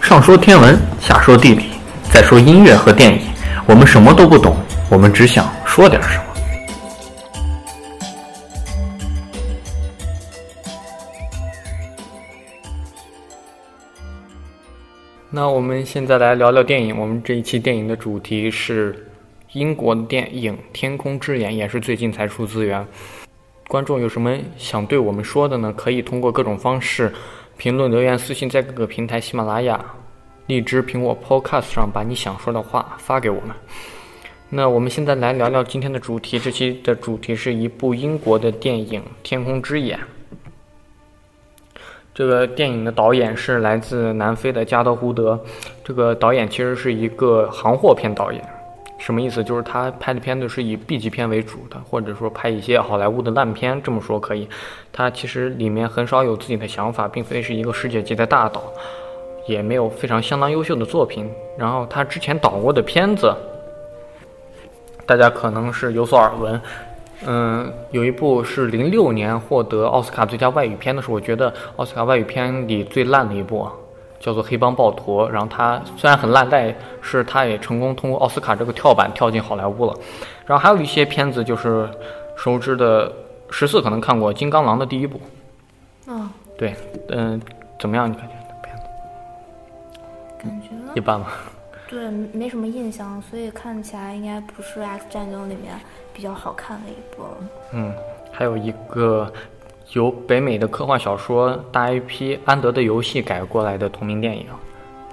上说天文，下说地理，再说音乐和电影，我们什么都不懂，我们只想说点什么。那我们现在来聊聊电影。我们这一期电影的主题是英国的电影《天空之眼》，也是最近才出资源。观众有什么想对我们说的呢？可以通过各种方式评论、留言、私信，在各个平台喜马拉雅、荔枝、苹果 Podcast 上把你想说的话发给我们。那我们现在来聊聊今天的主题。这期的主题是一部英国的电影《天空之眼》。这个电影的导演是来自南非的加德胡德。这个导演其实是一个行货片导演，什么意思？就是他拍的片子是以 B 级片为主的，或者说拍一些好莱坞的烂片。这么说可以。他其实里面很少有自己的想法，并非是一个世界级的大导，也没有非常相当优秀的作品。然后他之前导过的片子，大家可能是有所耳闻。嗯，有一部是零六年获得奥斯卡最佳外语片的，是我觉得奥斯卡外语片里最烂的一部，叫做《黑帮暴徒》。然后他虽然很烂，但是他也成功通过奥斯卡这个跳板跳进好莱坞了。然后还有一些片子就是熟知的，十四可能看过《金刚狼》的第一部。嗯，对，嗯，怎么样？你感觉片子？感觉一般吧。对，没什么印象，所以看起来应该不是《X 战警》里面比较好看的一部。嗯，还有一个由北美的科幻小说大 IP《安德的游戏》改过来的同名电影。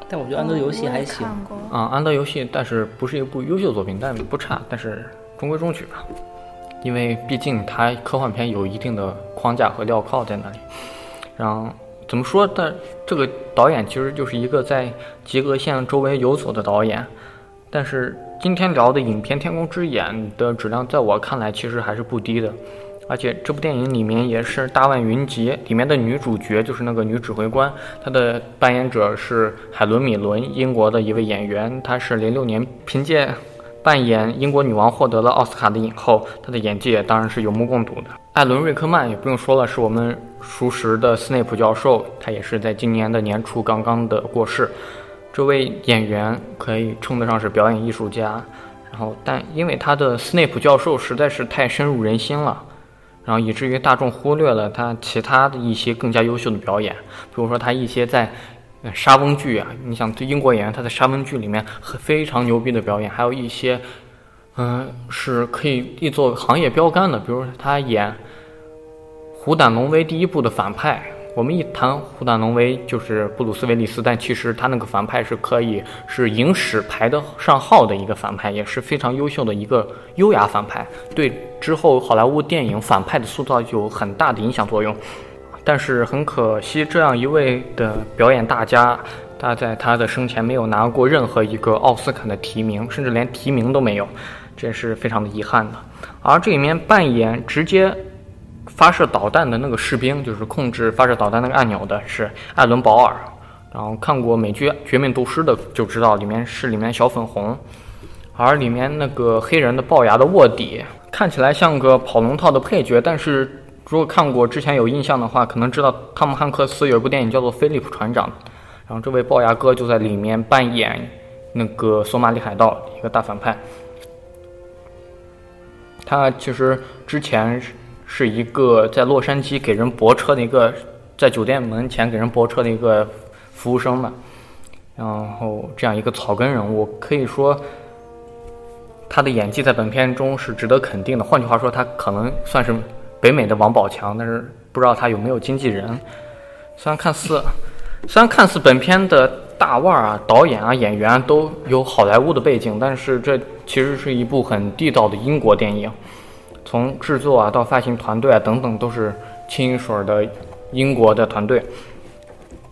但我觉得《安德游戏》还行。啊，《安德游戏》但是不是一部优秀作品，但不差，但是中规中矩吧。因为毕竟它科幻片有一定的框架和镣铐在那里。然后。怎么说？但这个导演其实就是一个在及格线周围游走的导演。但是今天聊的影片《天空之眼》的质量，在我看来其实还是不低的。而且这部电影里面也是大腕云集，里面的女主角就是那个女指挥官，她的扮演者是海伦·米伦，英国的一位演员。她是零六年凭借 扮演英国女王获得了奥斯卡的影后，她的演技也当然是有目共睹的。艾伦·瑞克曼也不用说了，是我们熟识的斯内普教授，他也是在今年的年初刚刚的过世。这位演员可以称得上是表演艺术家，然后但因为他的斯内普教授实在是太深入人心了，然后以至于大众忽略了他其他的一些更加优秀的表演，比如说他一些在沙翁剧啊，你想对英国演员他在沙翁剧里面非常牛逼的表演，还有一些。嗯，是可以立作行业标杆的。比如他演《虎胆龙威》第一部的反派，我们一谈《虎胆龙威》就是布鲁斯·威利斯，但其实他那个反派是可以是影史排得上号的一个反派，也是非常优秀的一个优雅反派，对之后好莱坞电影反派的塑造有很大的影响作用。但是很可惜，这样一位的表演大家，他在他的生前没有拿过任何一个奥斯卡的提名，甚至连提名都没有。这是非常的遗憾的，而这里面扮演直接发射导弹的那个士兵，就是控制发射导弹那个按钮的，是艾伦·保尔。然后看过美剧《绝命毒师》的就知道，里面是里面小粉红。而里面那个黑人的龅牙的卧底，看起来像个跑龙套的配角，但是如果看过之前有印象的话，可能知道汤姆·汉克斯有一部电影叫做《菲利普船长》，然后这位龅牙哥就在里面扮演那个索马里海盗一个大反派。他其实之前是一个在洛杉矶给人泊车的一个，在酒店门前给人泊车的一个服务生嘛，然后这样一个草根人物，可以说他的演技在本片中是值得肯定的。换句话说，他可能算是北美的王宝强，但是不知道他有没有经纪人。虽然看似虽然看似本片的大腕儿啊、导演啊、演员都有好莱坞的背景，但是这。其实是一部很地道的英国电影，从制作啊到发行团队啊等等都是清一水的英国的团队。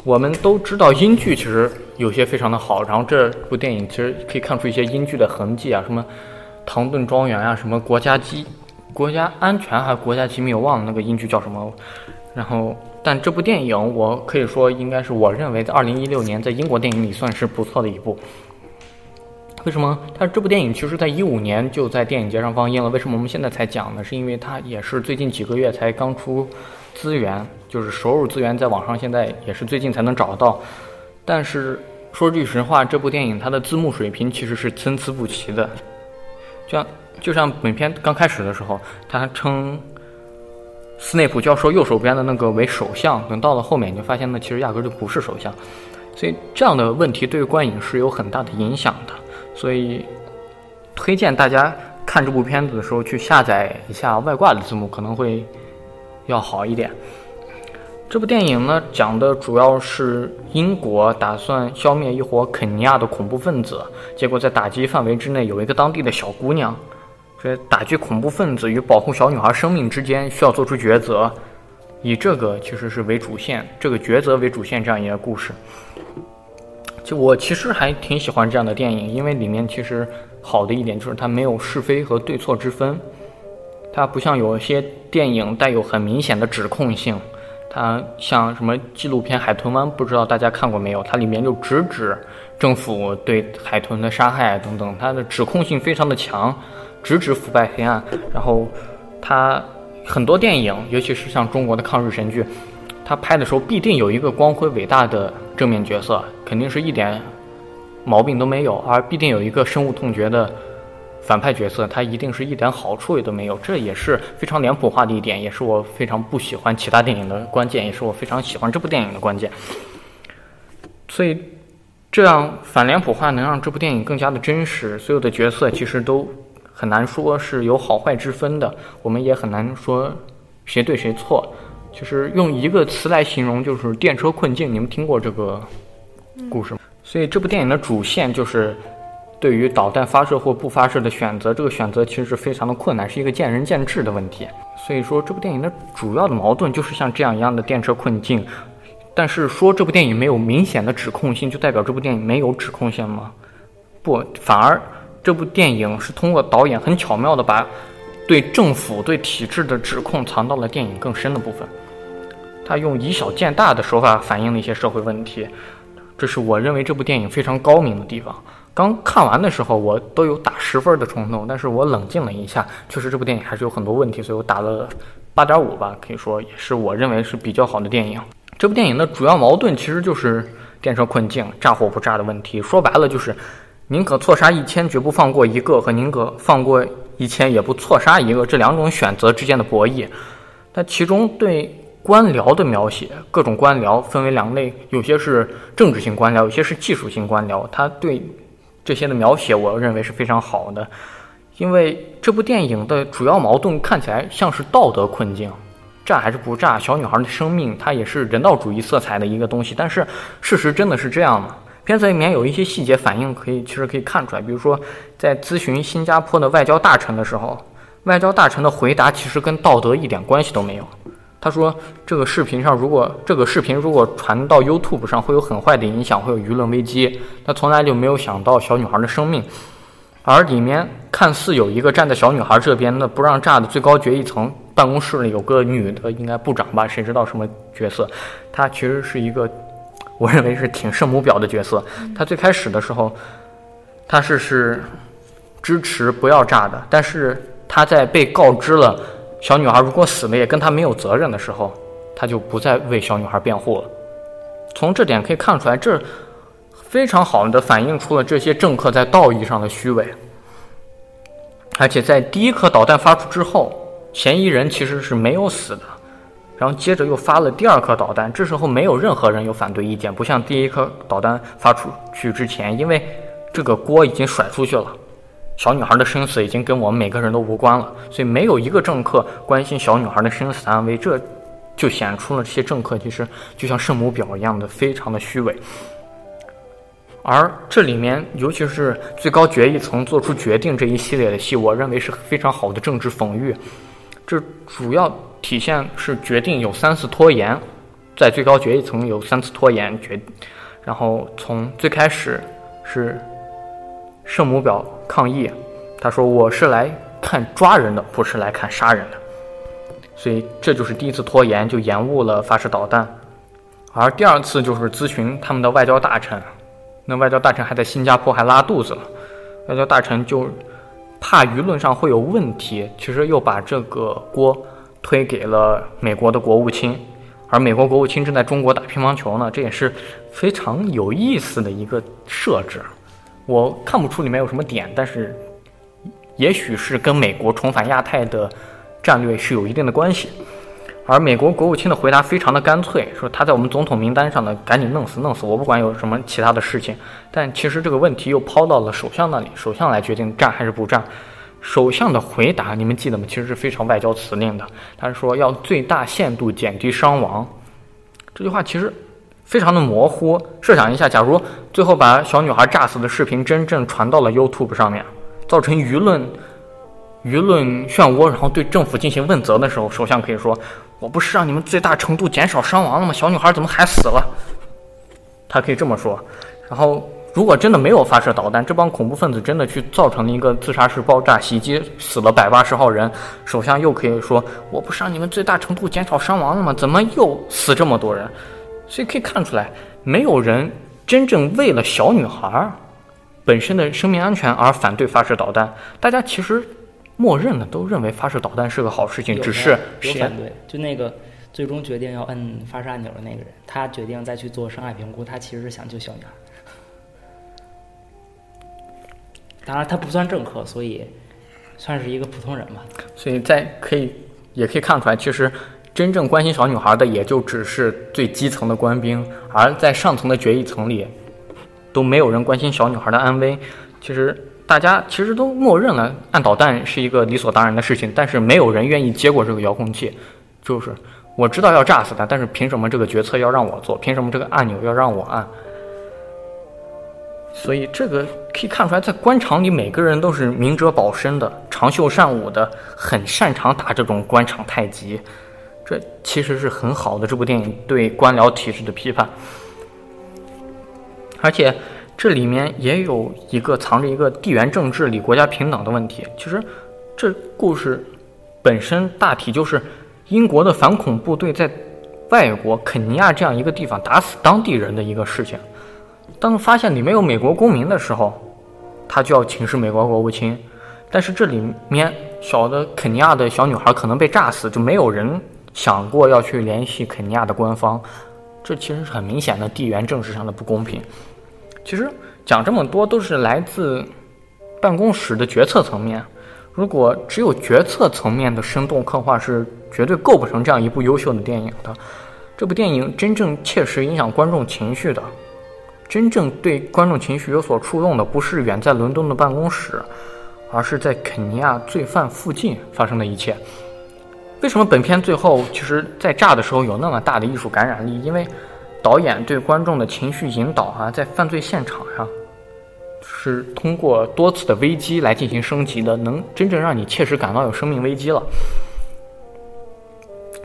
我们都知道英剧其实有些非常的好，然后这部电影其实可以看出一些英剧的痕迹啊，什么《唐顿庄园》啊，什么《国家机国家安全》还是《国家机密》，我忘了那个英剧叫什么。然后，但这部电影我可以说应该是我认为在二零一六年在英国电影里算是不错的一部。为什么？它这部电影其实在一五年就在电影节上放映了。为什么我们现在才讲呢？是因为它也是最近几个月才刚出资源，就是收入资源在网上现在也是最近才能找到。但是说句实话，这部电影它的字幕水平其实是参差不齐的。就像就像本片刚开始的时候，他称斯内普教授右手边的那个为首相，等到了后面你就发现那其实压根就不是首相。所以这样的问题对于观影是有很大的影响的。所以推荐大家看这部片子的时候去下载一下外挂的字幕，可能会要好一点。这部电影呢，讲的主要是英国打算消灭一伙肯尼亚的恐怖分子，结果在打击范围之内有一个当地的小姑娘，所以打击恐怖分子与保护小女孩生命之间需要做出抉择，以这个其实是为主线，这个抉择为主线这样一个故事。就我其实还挺喜欢这样的电影，因为里面其实好的一点就是它没有是非和对错之分，它不像有些电影带有很明显的指控性。它像什么纪录片《海豚湾》，不知道大家看过没有？它里面就直指政府对海豚的杀害等等，它的指控性非常的强，直指腐败黑暗。然后，它很多电影，尤其是像中国的抗日神剧，他拍的时候必定有一个光辉伟大的正面角色，肯定是一点毛病都没有，而必定有一个深恶痛绝的。反派角色他一定是一点好处也都没有，这也是非常脸谱化的一点，也是我非常不喜欢其他电影的关键，也是我非常喜欢这部电影的关键。所以，这样反脸谱化能让这部电影更加的真实。所有的角色其实都很难说是有好坏之分的，我们也很难说谁对谁错。就是用一个词来形容，就是电车困境。你们听过这个故事吗？所以这部电影的主线就是。对于导弹发射或不发射的选择，这个选择其实是非常的困难，是一个见仁见智的问题。所以说，这部电影的主要的矛盾就是像这样一样的电车困境。但是说这部电影没有明显的指控性，就代表这部电影没有指控性吗？不，反而这部电影是通过导演很巧妙的把对政府、对体制的指控藏到了电影更深的部分。他用以小见大的手法反映了一些社会问题，这是我认为这部电影非常高明的地方。刚看完的时候，我都有打十分的冲动，但是我冷静了一下，确实这部电影还是有很多问题，所以我打了八点五吧，可以说也是我认为是比较好的电影。这部电影的主要矛盾其实就是电车困境、炸或不炸的问题。说白了就是，宁可错杀一千，绝不放过一个，和宁可放过一千，也不错杀一个这两种选择之间的博弈。但其中对官僚的描写，各种官僚分为两类，有些是政治性官僚，有些是技术性官僚。他对这些的描写，我认为是非常好的，因为这部电影的主要矛盾看起来像是道德困境，炸还是不炸？小女孩的生命，它也是人道主义色彩的一个东西。但是事实真的是这样吗？片子里面有一些细节反应，可以其实可以看出来，比如说在咨询新加坡的外交大臣的时候，外交大臣的回答其实跟道德一点关系都没有。他说：“这个视频上，如果这个视频如果传到 YouTube 上，会有很坏的影响，会有舆论危机。他从来就没有想到小女孩的生命，而里面看似有一个站在小女孩这边的不让炸的最高决议层办公室里有个女的，应该部长吧？谁知道什么角色？她其实是一个，我认为是挺圣母婊的角色。他最开始的时候，他是是支持不要炸的，但是他在被告知了。”小女孩如果死了也跟他没有责任的时候，他就不再为小女孩辩护了。从这点可以看出来，这非常好的反映出了这些政客在道义上的虚伪。而且在第一颗导弹发出之后，嫌疑人其实是没有死的，然后接着又发了第二颗导弹，这时候没有任何人有反对意见，不像第一颗导弹发出去之前，因为这个锅已经甩出去了。小女孩的生死已经跟我们每个人都无关了，所以没有一个政客关心小女孩的生死安危，这就显出了这些政客其实就像圣母婊一样的非常的虚伪。而这里面，尤其是最高决议层做出决定这一系列的戏，我认为是非常好的政治讽喻。这主要体现是决定有三次拖延，在最高决议层有三次拖延决，然后从最开始是。圣母婊抗议，他说：“我是来看抓人的，不是来看杀人的。”所以这就是第一次拖延，就延误了发射导弹。而第二次就是咨询他们的外交大臣，那外交大臣还在新加坡还拉肚子了，外交大臣就怕舆论上会有问题，其实又把这个锅推给了美国的国务卿。而美国国务卿正在中国打乒乓球呢，这也是非常有意思的一个设置。我看不出里面有什么点，但是也许是跟美国重返亚太的战略是有一定的关系。而美国国务卿的回答非常的干脆，说他在我们总统名单上呢，赶紧弄死弄死，我不管有什么其他的事情。但其实这个问题又抛到了首相那里，首相来决定战还是不战。首相的回答你们记得吗？其实是非常外交辞令的，他说要最大限度减低伤亡。这句话其实非常的模糊。设想一下，假如最后把小女孩炸死的视频真正传到了 YouTube 上面，造成舆论。舆论漩涡，然后对政府进行问责的时候，首相可以说：“我不是让你们最大程度减少伤亡了吗？小女孩怎么还死了？”他可以这么说。然后，如果真的没有发射导弹，这帮恐怖分子真的去造成了一个自杀式爆炸袭击，死了百八十号人，首相又可以说：“我不是让你们最大程度减少伤亡了吗？怎么又死这么多人？”所以可以看出来，没有人真正为了小女孩本身的生命安全而反对发射导弹。大家其实。默认的都认为发射导弹是个好事情，只是有反对。就那个最终决定要摁发射按钮的那个人，他决定再去做伤害评估，他其实是想救小女孩。当然，他不算政客，所以算是一个普通人吧。所以在可以也可以看出来，其实真正关心小女孩的也就只是最基层的官兵，而在上层的决议层里都没有人关心小女孩的安危。其实。大家其实都默认了按导弹是一个理所当然的事情，但是没有人愿意接过这个遥控器。就是我知道要炸死他，但是凭什么这个决策要让我做？凭什么这个按钮要让我按？所以这个可以看出来，在官场里，每个人都是明哲保身的、长袖善舞的，很擅长打这种官场太极。这其实是很好的这部电影对官僚体制的批判，而且。这里面也有一个藏着一个地缘政治里国家平等的问题。其实，这故事本身大体就是英国的反恐部队在外国肯尼亚这样一个地方打死当地人的一个事情。当发现里面有美国公民的时候，他就要请示美国国务卿。但是这里面小的肯尼亚的小女孩可能被炸死，就没有人想过要去联系肯尼亚的官方。这其实是很明显的地缘政治上的不公平。其实讲这么多都是来自办公室的决策层面。如果只有决策层面的生动刻画，是绝对构不成这样一部优秀的电影的。这部电影真正切实影响观众情绪的，真正对观众情绪有所触动的，不是远在伦敦的办公室，而是在肯尼亚罪犯附近发生的一切。为什么本片最后其实在炸的时候有那么大的艺术感染力？因为导演对观众的情绪引导啊，在犯罪现场上是通过多次的危机来进行升级的，能真正让你切实感到有生命危机了。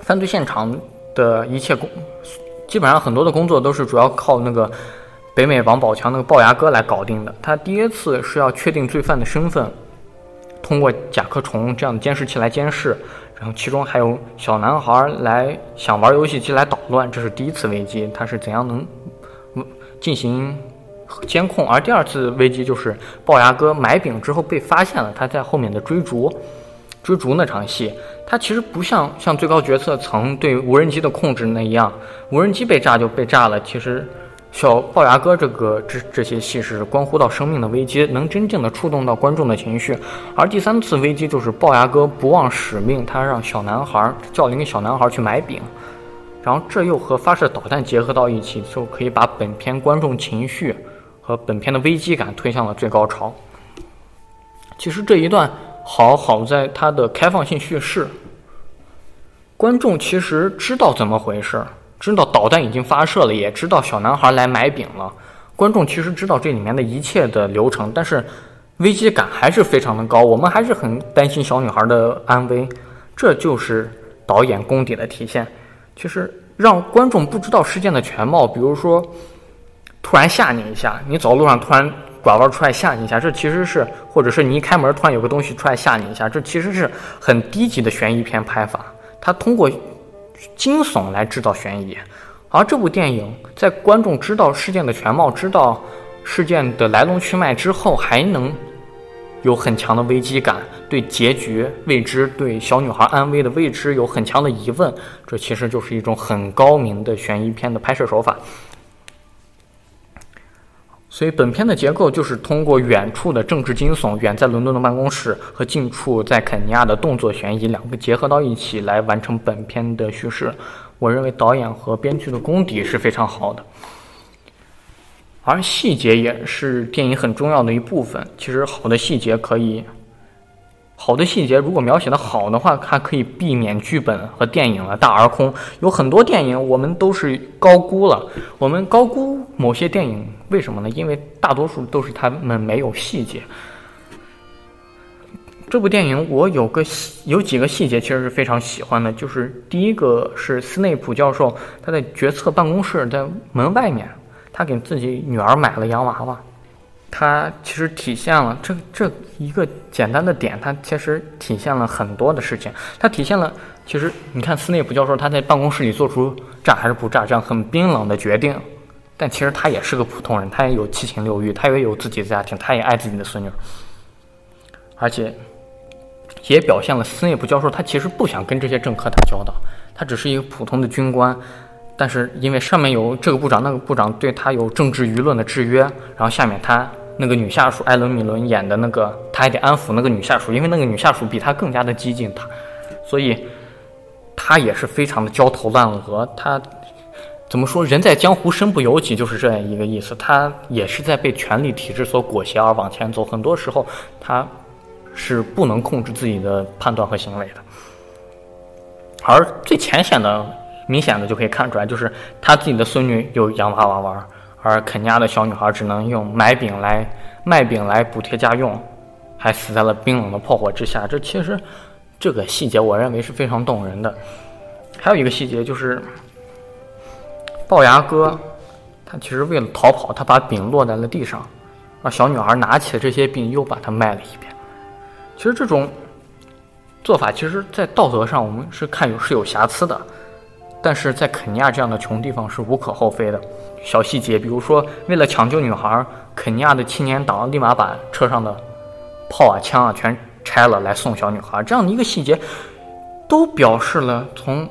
犯罪现场的一切工，基本上很多的工作都是主要靠那个北美王宝强那个龅牙哥来搞定的。他第一次是要确定罪犯的身份，通过甲壳虫这样的监视器来监视。然后其中还有小男孩来想玩游戏机来捣乱，这是第一次危机，他是怎样能进行监控？而第二次危机就是龅牙哥买饼之后被发现了，他在后面的追逐，追逐那场戏，他其实不像像最高决策层对无人机的控制那样，无人机被炸就被炸了，其实。小龅牙哥这个这这些戏是关乎到生命的危机，能真正的触动到观众的情绪。而第三次危机就是龅牙哥不忘使命，他让小男孩叫了一个小男孩去买饼，然后这又和发射导弹结合到一起，就可以把本片观众情绪和本片的危机感推向了最高潮。其实这一段好好在它的开放性叙事，观众其实知道怎么回事儿。知道导弹已经发射了，也知道小男孩来买饼了。观众其实知道这里面的一切的流程，但是危机感还是非常的高。我们还是很担心小女孩的安危，这就是导演功底的体现。其实让观众不知道事件的全貌，比如说突然吓你一下，你走路上突然拐弯出来吓你一下，这其实是，或者是你一开门突然有个东西出来吓你一下，这其实是很低级的悬疑片拍法。他通过。惊悚来制造悬疑，而这部电影在观众知道事件的全貌、知道事件的来龙去脉之后，还能有很强的危机感，对结局未知，对小女孩安危的未知有很强的疑问。这其实就是一种很高明的悬疑片的拍摄手法。所以本片的结构就是通过远处的政治惊悚、远在伦敦的办公室和近处在肯尼亚的动作悬疑两个结合到一起来完成本片的叙事。我认为导演和编剧的功底是非常好的，而细节也是电影很重要的一部分。其实好的细节可以，好的细节如果描写的好的话，它可以避免剧本和电影的大而空。有很多电影我们都是高估了，我们高估某些电影，为什么呢？因为大多数都是他们没有细节。这部电影我有个有几个细节其实是非常喜欢的，就是第一个是斯内普教授他在决策办公室在门外面，他给自己女儿买了洋娃娃，他其实体现了这这一个简单的点，它其实体现了很多的事情，它体现了其实你看斯内普教授他在办公室里做出炸还是不炸这样很冰冷的决定，但其实他也是个普通人，他也有七情六欲，他也有自己的家庭，他也爱自己的孙女，而且。也表现了斯内普教授，他其实不想跟这些政客打交道，他只是一个普通的军官，但是因为上面有这个部长、那个部长对他有政治舆论的制约，然后下面他那个女下属艾伦·米伦演的那个，他还得安抚那个女下属，因为那个女下属比他更加的激进，他，所以他也是非常的焦头烂额。他怎么说？人在江湖身不由己，就是这样一个意思。他也是在被权力体制所裹挟而往前走，很多时候他。是不能控制自己的判断和行为的，而最浅显的、明显的就可以看出来，就是他自己的孙女有洋娃娃玩，而肯尼亚的小女孩只能用买饼来卖饼来补贴家用，还死在了冰冷的炮火之下。这其实这个细节，我认为是非常动人的。还有一个细节就是，龅牙哥他其实为了逃跑，他把饼落在了地上，而小女孩拿起了这些饼，又把它卖了一遍。其实这种做法，其实，在道德上我们是看有是有瑕疵的，但是在肯尼亚这样的穷地方是无可厚非的。小细节，比如说为了抢救女孩，肯尼亚的青年党立马把车上的炮啊、枪啊全拆了来送小女孩，这样的一个细节，都表示了从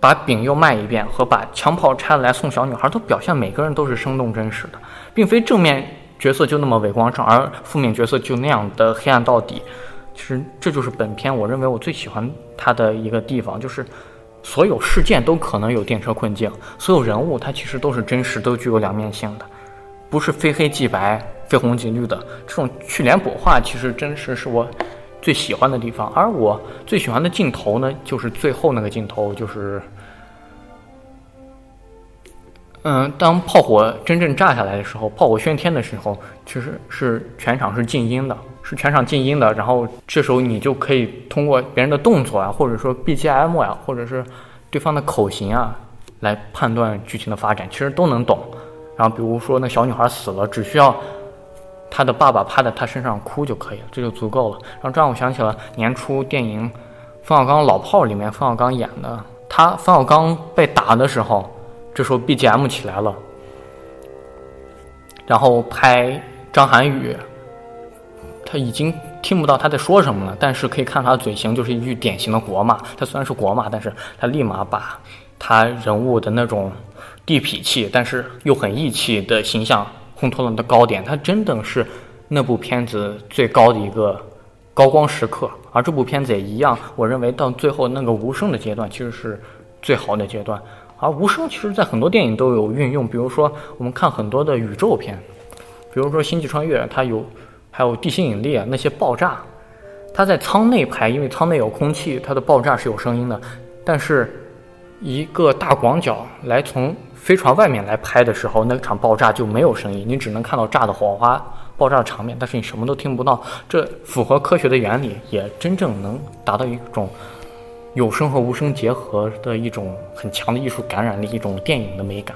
把饼又卖一遍和把枪炮拆了来送小女孩，都表现每个人都是生动真实的，并非正面角色就那么伟光正，而负面角色就那样的黑暗到底。其实这就是本片我认为我最喜欢它的一个地方，就是所有事件都可能有电车困境，所有人物它其实都是真实，都具有两面性的，不是非黑即白、非红即绿的。这种去脸谱化其实真实是我最喜欢的地方。而我最喜欢的镜头呢，就是最后那个镜头，就是嗯，当炮火真正炸下来的时候，炮火喧天的时候，其实是全场是静音的。是全场静音的，然后这时候你就可以通过别人的动作啊，或者说 BGM 呀，或者是对方的口型啊，来判断剧情的发展，其实都能懂。然后比如说那小女孩死了，只需要她的爸爸趴在她身上哭就可以了，这就足够了。然后这让我想起了年初电影《冯小刚老炮》里面冯小刚演的，他冯小刚被打的时候，这时候 BGM 起来了，然后拍张涵予。他已经听不到他在说什么了，但是可以看他的嘴型，就是一句典型的国骂。他虽然是国骂，但是他立马把他人物的那种地痞气，但是又很义气的形象烘托了的高点。他真的是那部片子最高的一个高光时刻。而这部片子也一样，我认为到最后那个无声的阶段，其实是最好的阶段。而无声其实在很多电影都有运用，比如说我们看很多的宇宙片，比如说《星际穿越》，它有。还有地心引力啊，那些爆炸，它在舱内拍，因为舱内有空气，它的爆炸是有声音的。但是，一个大广角来从飞船外面来拍的时候，那场爆炸就没有声音，你只能看到炸的火花、爆炸的场面，但是你什么都听不到。这符合科学的原理，也真正能达到一种有声和无声结合的一种很强的艺术感染力，一种电影的美感。